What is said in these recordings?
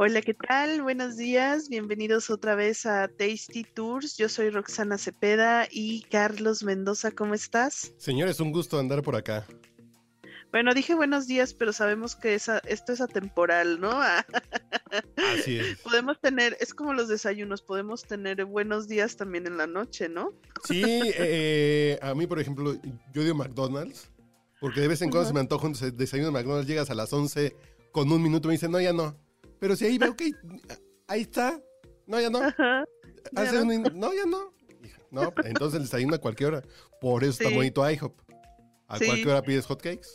Hola, ¿qué tal? Buenos días, bienvenidos otra vez a Tasty Tours. Yo soy Roxana Cepeda y Carlos Mendoza, ¿cómo estás? Señores, un gusto andar por acá. Bueno, dije buenos días, pero sabemos que esa, esto es atemporal, ¿no? Así es. Podemos tener, es como los desayunos, podemos tener buenos días también en la noche, ¿no? Sí, eh, a mí, por ejemplo, yo digo McDonald's, porque de vez en cuando se me antoja un desayuno de McDonald's, llegas a las 11 con un minuto y me dicen, no, ya no. Pero si ahí veo que ahí está. No, ya no. Hace un, no, ya no. No, entonces el desayuno a cualquier hora. Por eso está bonito IHOP. A cualquier hora pides hotcakes.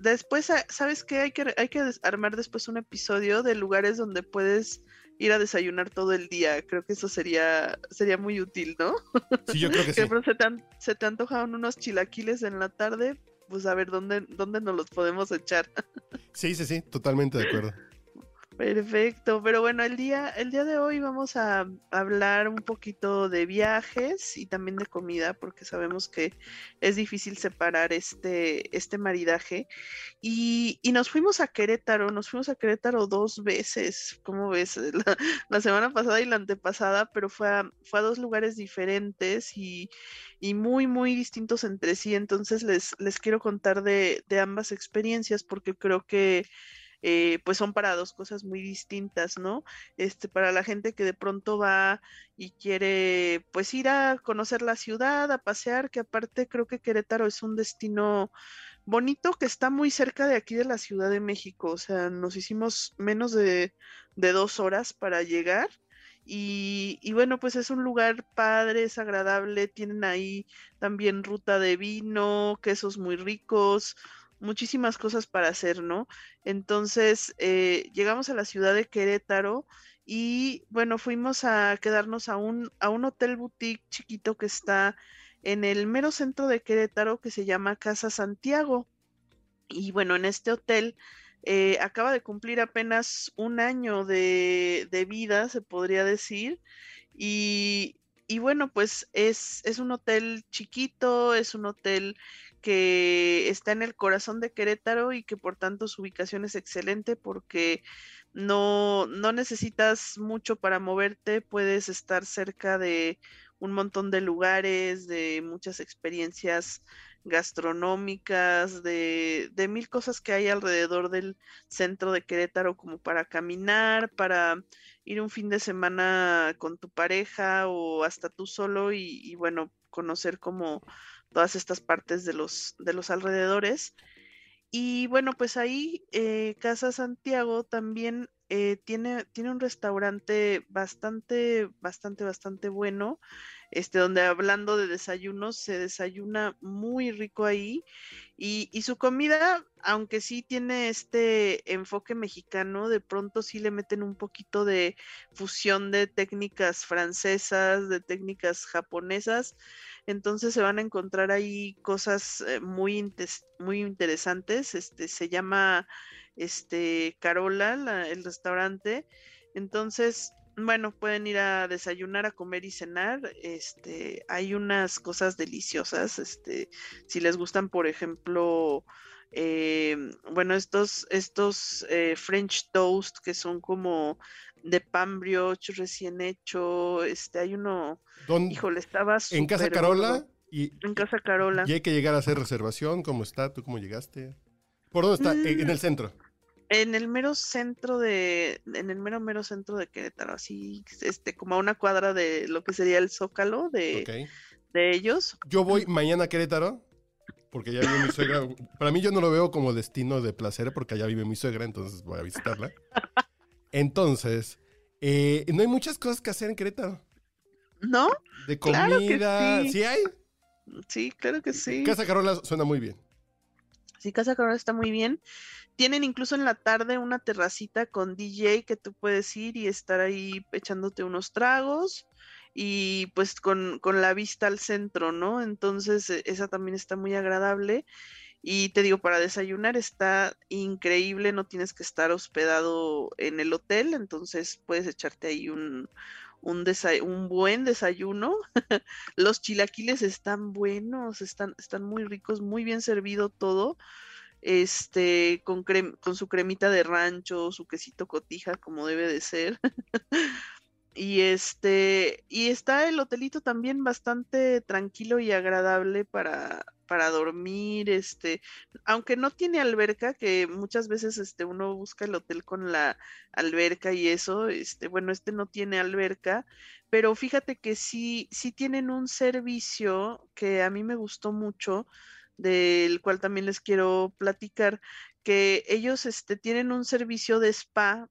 Después, ah, ¿sabes qué? Hay que, hay que armar después un episodio de lugares donde puedes ir a desayunar todo el día. Creo que eso sería, sería muy útil, ¿no? Sí, yo creo que, sí. Se te, se te antojaron unos chilaquiles en la tarde, pues a ver dónde, dónde nos los podemos echar. Sí, sí, sí, totalmente de acuerdo. Perfecto, pero bueno, el día, el día de hoy vamos a hablar un poquito de viajes y también de comida, porque sabemos que es difícil separar este, este maridaje. Y, y nos fuimos a Querétaro, nos fuimos a Querétaro dos veces, ¿cómo ves? La, semana pasada y la antepasada, pero fue a, fue a dos lugares diferentes y, y, muy, muy distintos entre sí. Entonces les, les quiero contar de, de ambas experiencias, porque creo que eh, pues son para dos cosas muy distintas, ¿no? Este, para la gente que de pronto va y quiere pues ir a conocer la ciudad, a pasear, que aparte creo que Querétaro es un destino bonito que está muy cerca de aquí de la Ciudad de México, o sea, nos hicimos menos de, dos horas para llegar. Y, y, bueno, pues es un lugar padre, es agradable, tienen ahí también ruta de vino, quesos muy ricos, muchísimas cosas para hacer, ¿no? Entonces, eh, llegamos a la ciudad de Querétaro y bueno, fuimos a quedarnos a un, a un hotel boutique chiquito que está en el mero centro de Querétaro que se llama Casa Santiago. Y bueno, en este hotel eh, acaba de cumplir apenas un año de, de vida, se podría decir. Y, y bueno, pues es, es un hotel chiquito, es un hotel que está en el corazón de Querétaro y que por tanto su ubicación es excelente porque no, no necesitas mucho para moverte, puedes estar cerca de un montón de lugares, de muchas experiencias gastronómicas, de, de, mil cosas que hay alrededor del centro de Querétaro como para caminar, para ir un fin de semana con tu pareja o hasta tú solo y, y bueno, conocer como todas estas partes de los, de los alrededores. Y bueno, pues ahí eh, Casa Santiago también eh, tiene, tiene un restaurante bastante, bastante, bastante bueno este, donde hablando de desayunos, se desayuna muy rico ahí y, y, su comida, aunque sí tiene este enfoque mexicano, de pronto sí le meten un poquito de fusión de técnicas francesas, de técnicas japonesas, entonces se van a encontrar ahí cosas eh, muy, muy interesantes, este, se llama este Carola, el restaurante, entonces bueno, pueden ir a desayunar, a comer y cenar. Este, hay unas cosas deliciosas. Este, si les gustan, por ejemplo, eh, bueno, estos, estos eh, French toast que son como de pan brioche recién hecho. Este, hay uno. Híjole, estaba En Casa Carola. Y, en Casa Carola. Y hay que llegar a hacer reservación. ¿Cómo está? ¿Tú cómo llegaste? ¿Por dónde está? En el mm, centro. En el mero centro de, en el mero mero centro de Querétaro, así, este, como a una cuadra de lo que sería el Zócalo de, de ellos. Yo voy mañana a Querétaro, porque ya vive mi suegra. Para mí yo no lo veo como destino de placer, porque allá vive mi suegra, entonces voy a visitarla. Entonces, eh, no hay muchas cosas que hacer en Querétaro. ¿No? De comida, sí. hay? Sí, claro que sí. Casa Carola suena muy bien. Sí, Casa Carola está muy bien. tienen incluso en la tarde una terracita con DJ que tú puedes ir y estar ahí echándote unos tragos y pues con, con la vista al centro, ¿no? Entonces e, esa también está muy agradable. Y te digo, para desayunar está increíble, no tienes que estar hospedado en el hotel, entonces puedes echarte ahí un, un, un buen desayuno. Los chilaquiles están buenos, están, están muy ricos, muy bien servido todo. Este, con, con su cremita de rancho, su quesito cotija, como debe de ser. y este, y está el hotelito también bastante tranquilo y agradable para, para dormir, este, aunque no tiene alberca, que muchas veces este uno busca el hotel con la alberca y eso, este, bueno, este no tiene alberca, pero fíjate que sí, sí tienen un servicio que a mí me gustó mucho, del cual también les quiero platicar, que ellos este, tienen un servicio de spa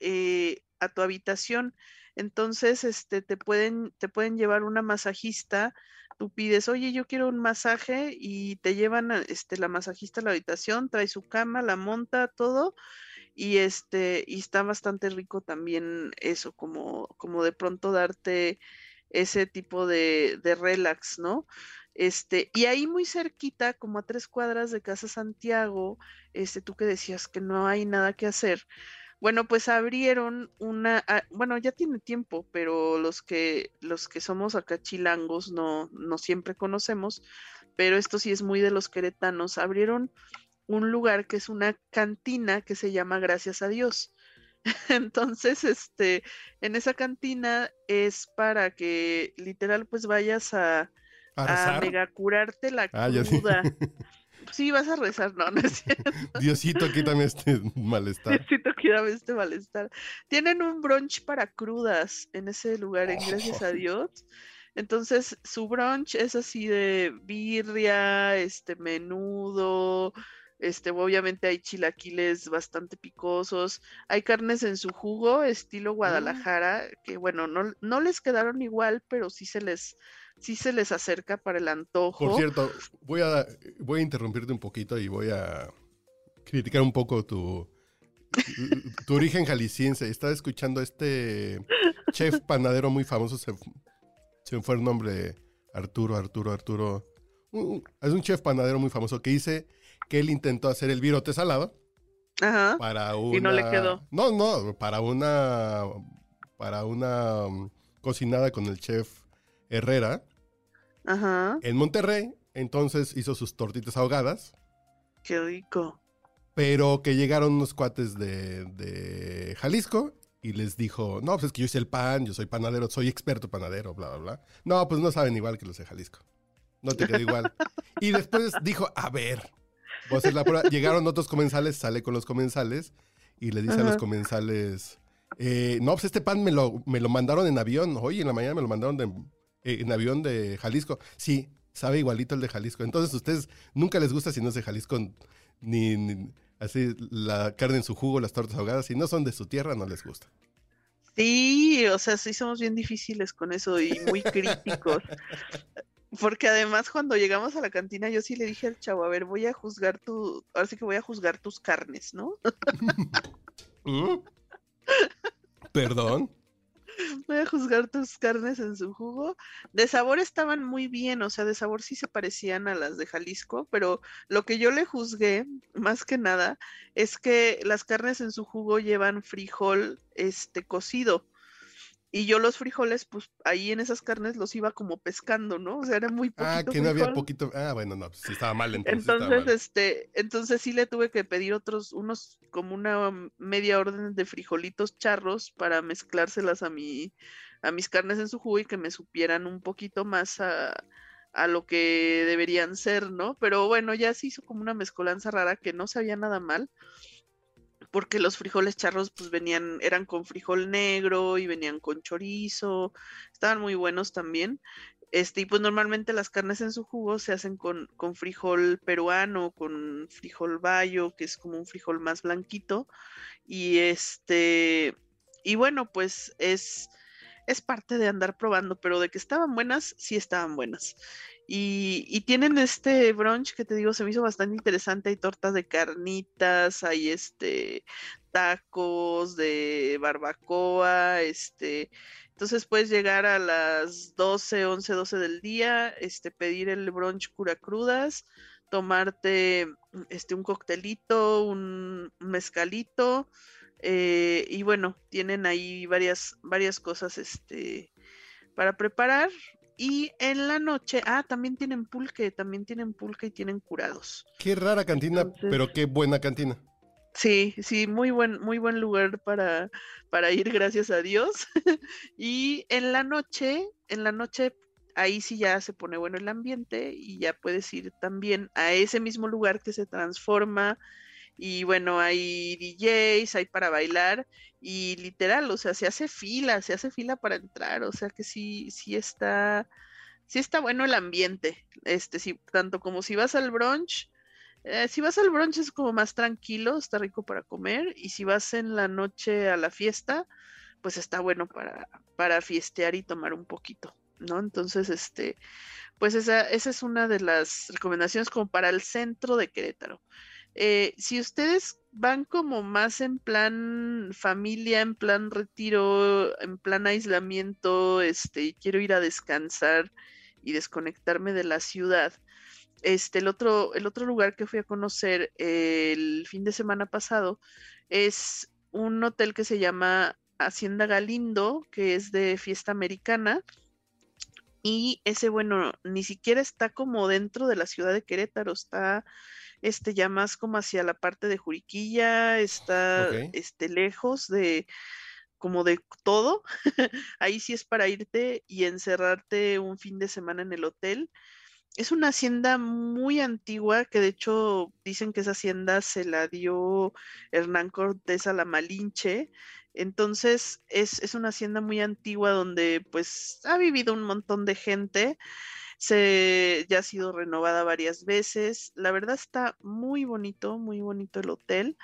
eh, a tu habitación. Entonces, este, te pueden, te pueden llevar una masajista tú pides, oye, yo quiero un masaje y te llevan a, este, la masajista a la habitación, trae su cama, la monta, todo, y este, y está bastante rico también eso, como, como de pronto darte ese tipo de, de relax, ¿no? Este, y ahí muy cerquita, como a tres cuadras de Casa Santiago, este, tú que decías que no hay nada que hacer, bueno, pues abrieron una, ah, bueno, ya tiene tiempo, pero los que, los que somos acá chilangos no, no siempre conocemos, pero esto sí es muy de los queretanos, abrieron un lugar que es una cantina que se llama Gracias a Dios. Entonces, este, en esa cantina es para que literal pues vayas a, a mega curarte la ah, cruda. Sí, vas a rezar, no, no es cierto. Diosito, quítame este malestar. Diosito, quítame este malestar. Tienen un brunch para crudas en ese lugar, en gracias a oh. Dios. Entonces, su brunch es así de birria, este menudo, este, obviamente hay chilaquiles bastante picosos, hay carnes en su jugo, estilo mm. Guadalajara, que bueno, no, no les quedaron igual, pero sí se les sí se les acerca para el antojo. Por cierto, voy a, voy a interrumpirte un poquito y voy a criticar un poco tu, tu origen jalisciense. Estaba escuchando a este chef panadero muy famoso, se, se fue el nombre, Arturo, Arturo, Arturo. Es un chef panadero muy famoso que dice que él intentó hacer el virote salado. Ajá. Para una... Y no le quedó. No, no, para una... Para una um, cocinada con el chef Herrera. Ajá. En Monterrey, entonces hizo sus tortitas ahogadas. Qué rico. Pero que llegaron unos cuates de, Jalisco y les dijo, no, pues es que yo hice el pan, yo soy panadero, soy experto panadero, bla, bla, bla. No, pues no saben igual que los de Jalisco. No te queda igual. y después dijo, a ver, a hacer la prueba. Llegaron otros comensales, sale con los comensales y le dice a los comensales, eh, no, pues este pan me lo, me lo mandaron en avión. Hoy en la mañana me lo mandaron de en avión de Jalisco. Sí, sabe igualito el de Jalisco. Entonces, ustedes nunca les gusta si no es de Jalisco, ni, así la carne en su jugo, las tortas ahogadas. Si no son de su tierra, no les gusta. Sí, o sea, sí somos bien difíciles con eso y muy críticos. Porque además cuando llegamos a la cantina yo sí le dije al chavo, a ver, voy a juzgar tu, ahora sí que voy a juzgar tus carnes, ¿no? ¿Mm? ¿Perdón? Voy a juzgar tus carnes en su jugo. De sabor estaban muy bien, o sea, de sabor sí se parecían a las de Jalisco, pero lo que yo le juzgué, más que nada, es que las carnes en su jugo llevan frijol este cocido. Y yo los frijoles, pues ahí en esas carnes los iba como pescando, ¿no? O sea, era muy poquito. Ah, que no había poquito. Ah, bueno, no, pues estaba mal entonces. Entonces, este, entonces sí le tuve que pedir otros, unos, como una media orden de frijolitos charros para mezclárselas a mi, a mis carnes en su jugo y que me supieran un poquito más a, a lo que deberían ser, ¿no? Pero bueno, ya se hizo como una mezcolanza rara que no sabía nada mal porque los frijoles charros pues venían, eran con frijol negro y venían con chorizo, estaban muy buenos también. Este, y pues normalmente las carnes en su jugo se hacen con, con frijol peruano, con frijol bayo, que es como un frijol más blanquito. Y este, y bueno, pues es, es parte de andar probando, pero de que estaban buenas, sí estaban buenas. Y, tienen este brunch que te digo, se me hizo bastante interesante. Hay tortas de carnitas, hay este tacos de barbacoa, este. Entonces puedes llegar a las 12, 11, 12 del día, este, pedir el brunch cura crudas, tomarte este, un coctelito, un mezcalito, eh, y bueno, tienen ahí varias, varias cosas este, para preparar. Y en la noche, ah, también tienen pulque, también tienen pulque y tienen curados. Qué rara cantina, pero qué buena cantina. Sí, sí, muy buen, muy buen lugar para, para ir, gracias a Dios. y en la noche, en la noche, ahí sí ya se pone bueno el ambiente y ya puedes ir también a ese mismo lugar que se transforma. Y bueno, hay DJs, hay para bailar y literal, o sea, se hace fila, se hace fila para entrar, o sea que sí, sí está, sí está bueno el ambiente, este, sí, tanto como si vas al brunch, eh, si vas al brunch es como más tranquilo, está rico para comer, y si vas en la noche a la fiesta, pues está bueno para, para fiestear y tomar un poquito, ¿no? Entonces, este, pues esa, esa es una de las recomendaciones como para el centro de Querétaro. Eh, si ustedes van como más en plan familia, en plan retiro, en plan aislamiento, este, quiero ir a descansar y desconectarme de la ciudad. Este, el otro, el otro lugar que fui a conocer el fin de semana pasado es un hotel que se llama Hacienda Galindo, que es de fiesta americana. Y ese, bueno, ni siquiera está como dentro de la ciudad de Querétaro, está este ya más como hacia la parte de Juriquilla, está este lejos de como de todo. Ahí sí es para irte y encerrarte un fin de semana en el hotel. Es una hacienda muy antigua, que de hecho dicen que esa hacienda se la dio Hernán Cortés a la Malinche. Entonces es, es una hacienda muy antigua donde pues ha vivido un montón de gente se ya ha sido renovada varias veces. La verdad está muy bonito, muy bonito el hotel.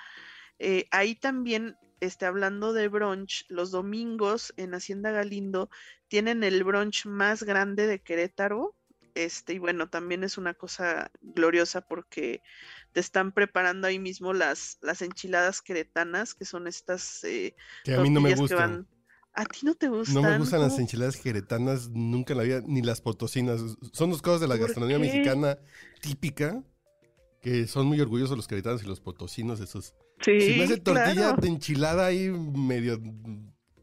Eh, ahí también, este, hablando de brunch, los domingos en Hacienda Galindo tienen el brunch más grande de Querétaro. Este, y bueno, también es una cosa gloriosa porque te están preparando ahí mismo las, las enchiladas queretanas, que son estas eh, que a mí no me gustan. ¿A ti no te gustan? No me gustan las enchiladas jeretanas, nunca en la vida, ni las potosinas. Son dos cosas de la gastronomía mexicana típica, que son muy orgullosos los queretanos y los potosinos, esos. Sí, si me hace tortilla de enchilada ahí medio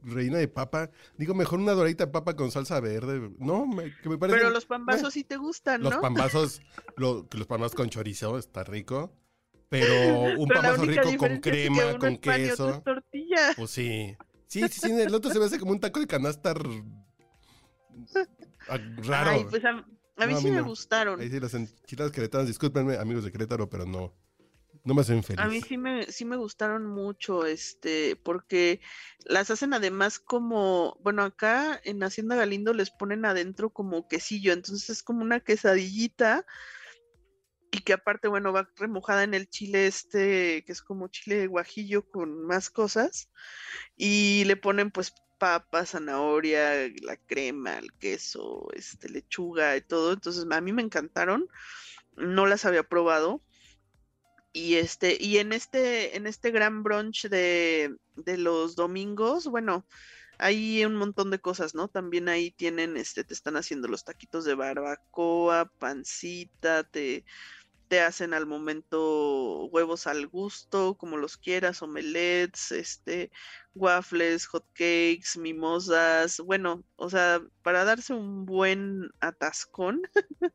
reina de papa, digo, mejor una doradita de papa con salsa verde. No, que me parece... Pero los pambazos sí te gustan, ¿no? Los pambazos, lo, los pambazos con chorizo, está rico. Pero un pambazo rico con crema, con queso. Tortilla. Pues sí. Sí, sí, sí, el otro se ve hace como un taco de canasta raro. Ay, pues a, mí sí me gustaron. Ahí sí, las enchiladas queretanas, discúlpenme, amigos de Querétaro, pero no, no me hacen feliz. A mí sí me, sí me gustaron mucho, este, porque las hacen además como, bueno, acá en Hacienda Galindo les ponen adentro como quesillo, entonces es como una quesadillita y que aparte, bueno, va remojada en el chile este, que es como chile guajillo con más cosas, y le ponen pues papa, zanahoria, la crema, el queso, este, lechuga y todo, entonces a mí me encantaron, no las había probado, y este, y en este, en este gran brunch de, de los domingos, bueno, hay un montón de cosas, ¿no? También ahí tienen, este, te están haciendo los taquitos de barbacoa, pancita, te te hacen al momento huevos al gusto, como los quieras, omelets, este, waffles, hot cakes, mimosas, bueno, o sea, para darse un buen atascón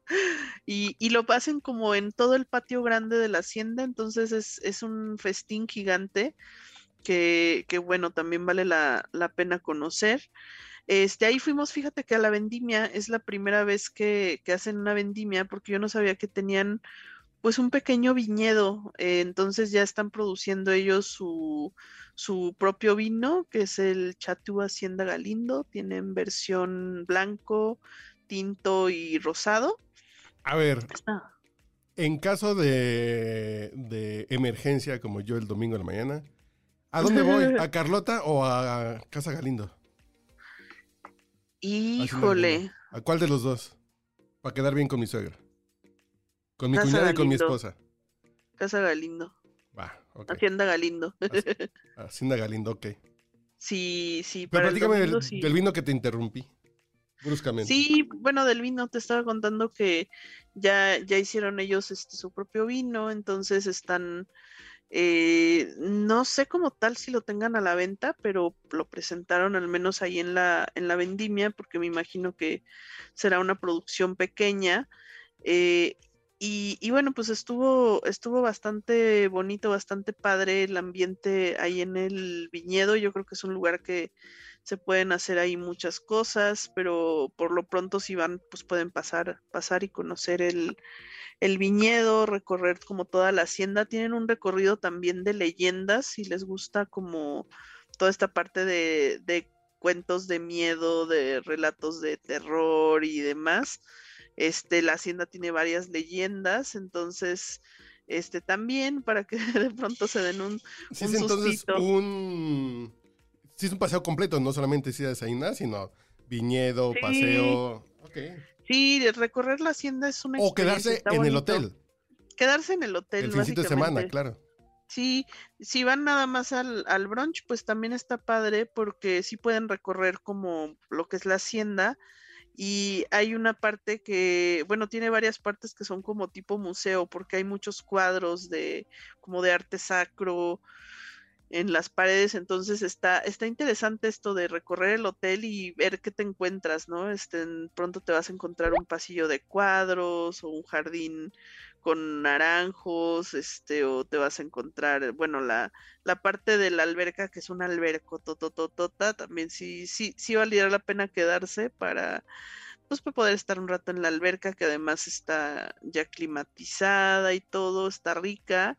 y, y, lo pasen como en todo el patio grande de la hacienda, entonces es, es un festín gigante que, que bueno, también vale la, la pena conocer. Este, ahí fuimos, fíjate que a la vendimia es la primera vez que, que hacen una vendimia, porque yo no sabía que tenían pues un pequeño viñedo, eh, entonces ya están produciendo ellos su, su propio vino, que es el Chatú Hacienda Galindo, tienen versión blanco, tinto y rosado. A ver, en caso de, de emergencia como yo el domingo de la mañana, ¿a dónde voy? ¿A Carlota o a Casa Galindo? Híjole. ¿A cuál de los dos? Para quedar bien con mi suegra. Con mi Casa cuñada y con mi esposa. Casa Galindo. Va, ok. Hacienda Galindo. Hacienda Galindo, ok. sí, sí, Pero para el platícame del, domingo sí. del vino que te interrumpí. Bruscamente. Sí, bueno, del vino te estaba contando que ya, ya hicieron ellos este, su propio vino, entonces están, eh, no sé como tal si lo tengan a la venta, pero lo presentaron al menos ahí en la, en la vendimia, porque me imagino que será una producción pequeña. eh, y, y bueno, pues estuvo, estuvo bastante bonito, bastante padre el ambiente ahí en el viñedo. Yo creo que es un lugar que se pueden hacer ahí muchas cosas, pero por lo pronto si van, pues pueden pasar, pasar y conocer el, el viñedo, recorrer como toda la hacienda. Tienen un recorrido también de leyendas, si les gusta como toda esta parte de, de cuentos de miedo, de relatos de terror y demás. Este, la hacienda tiene varias leyendas, entonces, este, también para que de pronto se den un, Sí, un es entonces sustito. un. Sí, es un paseo completo, no solamente ir a desayunar, sino viñedo, Sí. paseo. Sí, recorrer la hacienda es una O quedarse en el hotel. Quedarse en el hotel, El fincito de semana, básicamente. claro. Sí, si van nada más al, al brunch, pues también está padre porque sí pueden recorrer como lo que es la hacienda y hay una parte que, bueno, tiene varias partes que son como tipo museo porque hay muchos cuadros de como de arte sacro en las paredes, entonces está, está interesante esto de recorrer el hotel y ver qué te encuentras, ¿no? Este, pronto te vas a encontrar un pasillo de cuadros o un jardín con naranjos, este, o te vas a encontrar, bueno, la, la parte de la alberca, que es una alberca totototota, también sí, sí, sí valdría la pena quedarse para, pues, para poder estar un rato en la alberca, que además está ya climatizada y todo, está rica.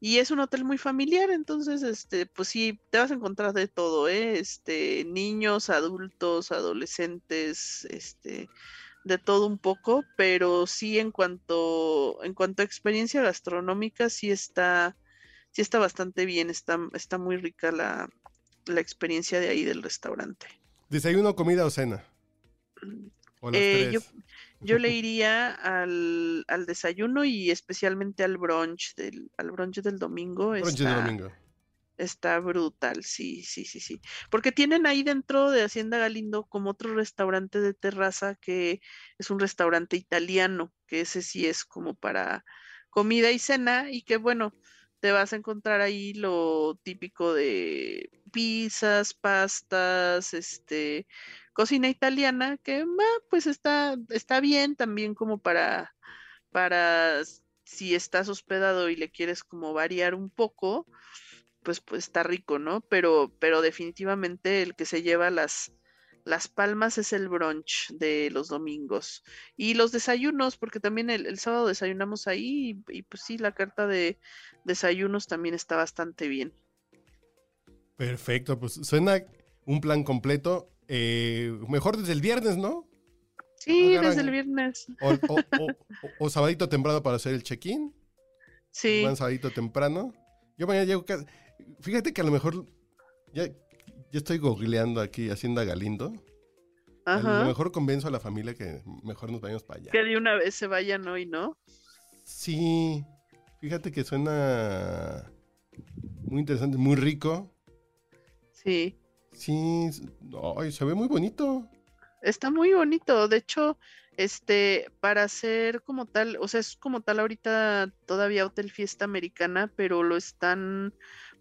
Y es un hotel muy familiar, entonces, este, pues sí, te vas a encontrar de todo, ¿eh? Este, niños, adultos, adolescentes, este, de todo un poco, pero sí en cuanto, en cuanto a experiencia gastronómica, sí está, sí está bastante bien, está, está muy rica la, la experiencia de ahí del restaurante. ¿Desayuno, comida o cena? O las Eh, yo, yo le iría al, al desayuno y especialmente al brunch del, al brunch del domingo. Brunch de está- domingo. Está brutal, sí, sí, sí, sí. Porque tienen ahí dentro de Hacienda Galindo como otro restaurante de terraza que es un restaurante italiano, que ese sí es como para comida y cena y que bueno, te vas a encontrar ahí lo típico de pizzas, pastas, este, cocina italiana, que ah, pues está, está bien también como para, para si estás hospedado y le quieres como variar un poco pues, pues está rico, ¿no? Pero, pero definitivamente el que se lleva las, las palmas es el brunch de los domingos. Y los desayunos, porque también el, el sábado desayunamos ahí y, y, pues sí, la carta de desayunos también está bastante bien. Perfecto, pues suena un plan completo. eh, mejor desde el viernes, ¿no? Sí, Agarran- desde el viernes. O, o, o- sabadito temprano para hacer el check-in. Sí, Van sabadito temprano. Yo mañana llego casi... Fíjate que a lo mejor... Ya, ya estoy googleando aquí Hacienda Galindo. A lo ajá. mejor convenzo a la familia que mejor nos vayamos para allá. Que de una vez se vayan hoy, ¿no? Sí, fíjate que suena muy interesante, muy rico. Sí. Sí, ay, se ve muy bonito. Está muy bonito. De hecho, este, para hacer como tal, o sea, es como tal ahorita todavía Hotel Fiesta Americana, pero lo están,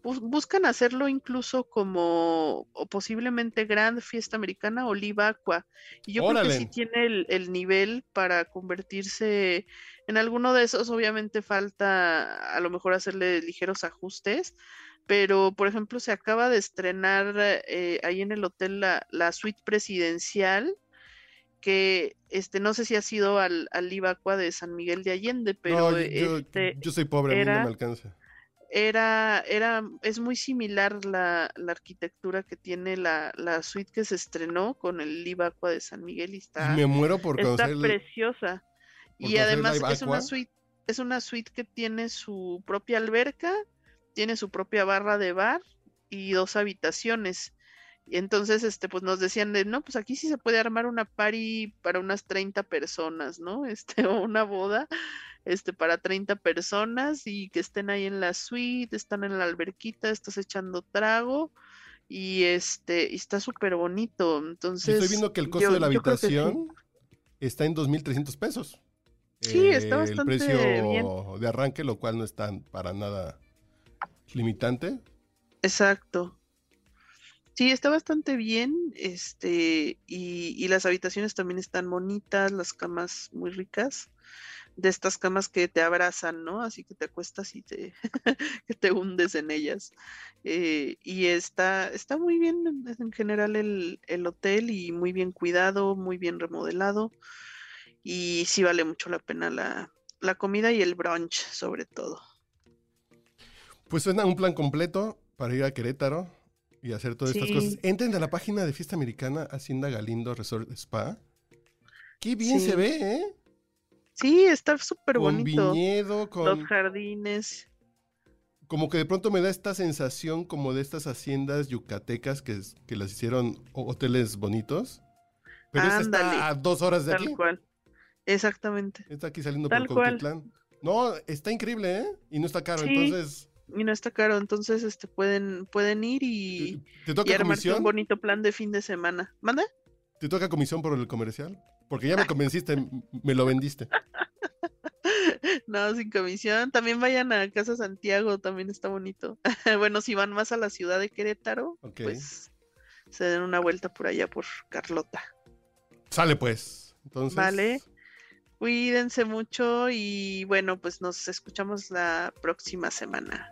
bus- buscan hacerlo incluso como, o posiblemente Grand Fiesta Americana o Live Aqua. Y yo creo que sí Órale. tiene el, el nivel para convertirse en alguno de esos. Obviamente falta a lo mejor hacerle ligeros ajustes. Pero, por ejemplo, se acaba de estrenar eh, ahí en el hotel la, la suite presidencial, que este, no sé si ha sido al, al Ibacua de San Miguel de Allende, pero No, yo, este, yo soy pobre, a mí no me alcanza. Era, era, es muy similar la, la arquitectura que tiene la, la suite que se estrenó con el Ibacua de San Miguel y está, me muero por está conocer. preciosa. por Y además Live es una suite, es una suite que tiene su propia alberca, tiene su propia barra de bar y dos habitaciones. Y entonces, este, pues nos decían de, no, pues aquí sí se puede armar una party para unas 30 personas, ¿no? Este, o una boda, este, para 30 personas y que estén ahí en la suite, están en la alberquita, estás echando trago y este, y está súper bonito. Entonces. Estoy viendo que el costo de la habitación está en 2.300 pesos. Sí, está bastante El precio bien. de arranque, lo cual no es tan para nada limitante. Exacto. Sí, está bastante bien, este, y, y las habitaciones también están bonitas, las camas muy ricas, de estas camas que te abrazan, ¿no? Así que te acuestas y te, que te hundes en ellas. Eh, y está, está muy bien en, en general el, el hotel y muy bien cuidado, muy bien remodelado, y sí vale mucho la pena la, la comida y el brunch, sobre todo. Pues suena un plan completo para ir a Querétaro y hacer todas estas cosas. Entren a la página de Fiesta Americana Hacienda Galindo Resort Spa. Qué bien Sí. se ve, ¿eh? Sí, está súper Con bonito. viñedo, Los con... jardines. Como que de pronto me da esta sensación como de estas haciendas yucatecas que, es- que las hicieron ho- hoteles bonitos. Pero esta Ándale. está a dos horas de Tal aquí. cual. Exactamente. Está aquí saliendo Tal por cual. Cuautitlán. No, está increíble, ¿eh? Y no está caro. Sí. Entonces, Y no está caro, entonces este pueden, pueden ir y, ¿te, te y toca armarse un comisión? bonito plan de fin de semana. ¿Manda? ¿Te toca comisión por el comercial? Porque ya me convenciste, me lo vendiste. No, sin comisión. También vayan a Casa Santiago, también está bonito. Bueno, si van más a la ciudad de Querétaro, pues se den una vuelta por allá por Carlota. Sale pues. Entonces, Vale. Cuídense mucho y bueno, pues nos escuchamos la próxima semana.